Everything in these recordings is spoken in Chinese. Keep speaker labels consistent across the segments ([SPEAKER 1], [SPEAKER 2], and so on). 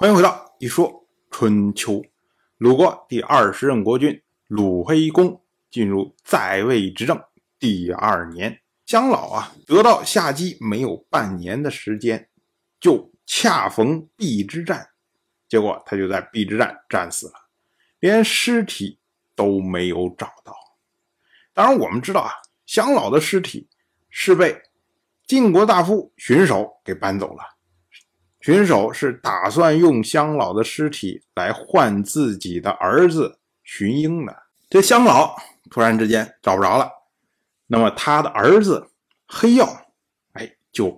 [SPEAKER 1] 欢迎回到一说春秋。鲁国第二十任国君鲁黑公进入在位执政第二年，姜老啊得到夏姬没有半年的时间，就恰逢邲之战，结果他就在邲之战战死了，连尸体都没有找到。当然，我们知道啊，姜老的尸体是被晋国大夫荀守给搬走了。荀守是打算用姜老的尸体来换自己的儿子荀英的。这姜老突然之间找不着了，那么他的儿子黑曜，哎，就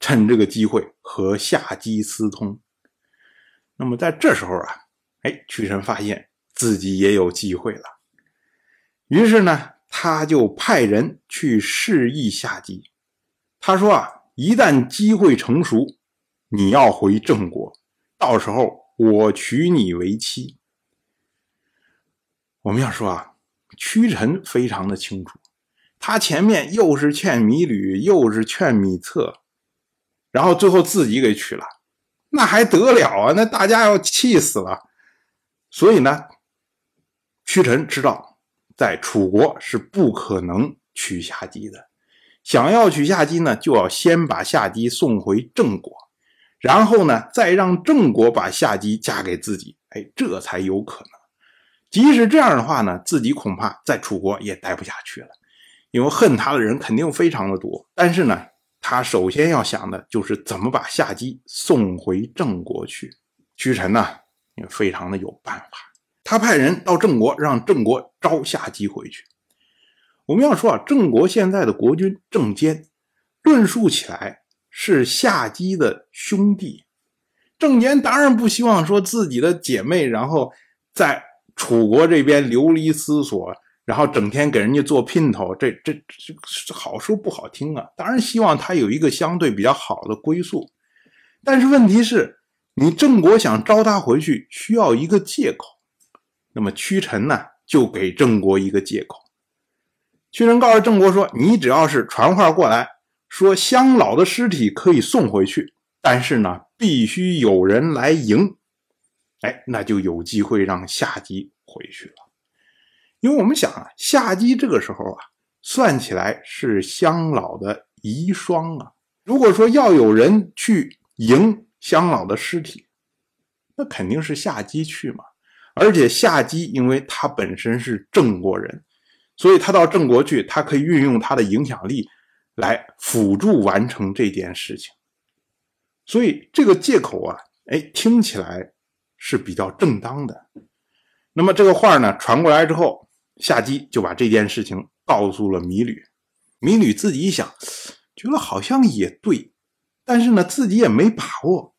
[SPEAKER 1] 趁这个机会和夏姬私通。那么在这时候啊，哎，屈臣发现自己也有机会了，于是呢，他就派人去示意夏姬。他说啊，一旦机会成熟，你要回郑国，到时候我娶你为妻。我们要说啊，屈臣非常的清楚，他前面又是劝米吕，又是劝米策，然后最后自己给娶了，那还得了啊？那大家要气死了。所以呢，屈臣知道在楚国是不可能娶夏姬的。想要娶夏姬呢，就要先把夏姬送回郑国，然后呢，再让郑国把夏姬嫁给自己，哎，这才有可能。即使这样的话呢，自己恐怕在楚国也待不下去了，因为恨他的人肯定非常的多。但是呢，他首先要想的就是怎么把夏姬送回郑国去。屈臣呢，也非常的有办法，他派人到郑国，让郑国招夏姬回去。我们要说啊，郑国现在的国君郑坚，论述起来是夏姬的兄弟。郑坚当然不希望说自己的姐妹，然后在楚国这边流离失所，然后整天给人家做姘头，这这这好说不好听啊。当然希望他有一个相对比较好的归宿，但是问题是，你郑国想招他回去，需要一个借口。那么屈臣呢，就给郑国一个借口。屈臣告诉郑国说：“你只要是传话过来，说乡老的尸体可以送回去，但是呢，必须有人来迎，哎，那就有机会让夏姬回去了。因为我们想啊，夏姬这个时候啊，算起来是乡老的遗孀啊。如果说要有人去迎乡老的尸体，那肯定是夏姬去嘛。而且夏姬，因为他本身是郑国人。”所以他到郑国去，他可以运用他的影响力来辅助完成这件事情。所以这个借口啊，哎，听起来是比较正当的。那么这个话呢传过来之后，夏姬就把这件事情告诉了米吕。米吕自己一想，觉得好像也对，但是呢自己也没把握，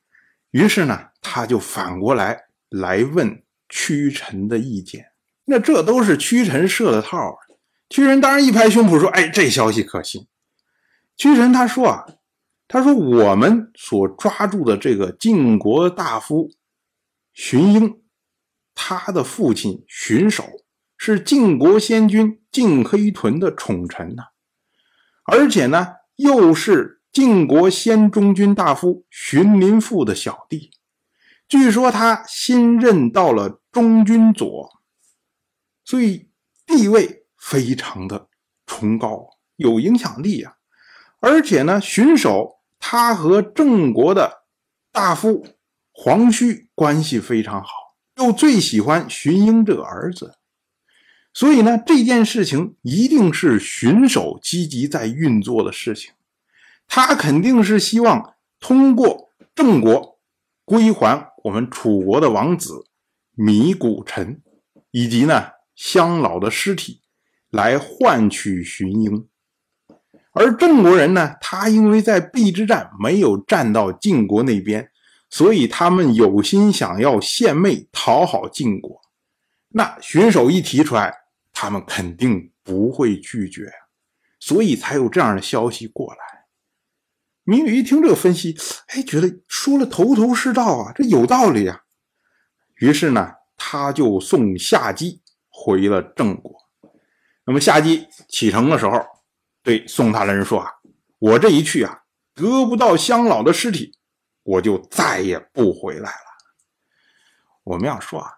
[SPEAKER 1] 于是呢他就反过来来问屈臣的意见。那这都是屈臣设的套！屈臣当然一拍胸脯说：“哎，这消息可信。”屈臣他说啊，他说我们所抓住的这个晋国大夫荀英，他的父亲荀守是晋国先君晋黑豚的宠臣呐，而且呢又是晋国先中军大夫荀林父的小弟，据说他新任到了中军左。所以地位非常的崇高，有影响力啊！而且呢，荀守他和郑国的大夫黄须关系非常好，又最喜欢荀英这个儿子，所以呢，这件事情一定是荀守积极在运作的事情。他肯定是希望通过郑国归还我们楚国的王子米谷臣，以及呢。乡老的尸体来换取荀英，而郑国人呢，他因为在邲之战没有站到晋国那边，所以他们有心想要献媚讨好晋国。那荀守一提出来，他们肯定不会拒绝，所以才有这样的消息过来。明宇一听这个分析，哎，觉得说了头头是道啊，这有道理啊。于是呢，他就送夏姬。回了郑国，那么夏姬启程的时候，对送他的人说：“啊，我这一去啊，得不到乡老的尸体，我就再也不回来了。”我们要说啊，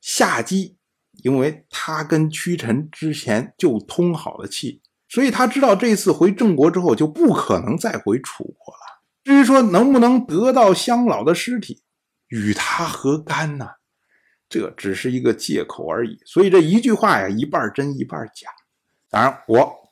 [SPEAKER 1] 夏姬因为他跟屈臣之前就通好了气，所以他知道这次回郑国之后就不可能再回楚国了。至于说能不能得到乡老的尸体，与他何干呢？这只是一个借口而已。所以这一句话呀，一半真一半假。当然，我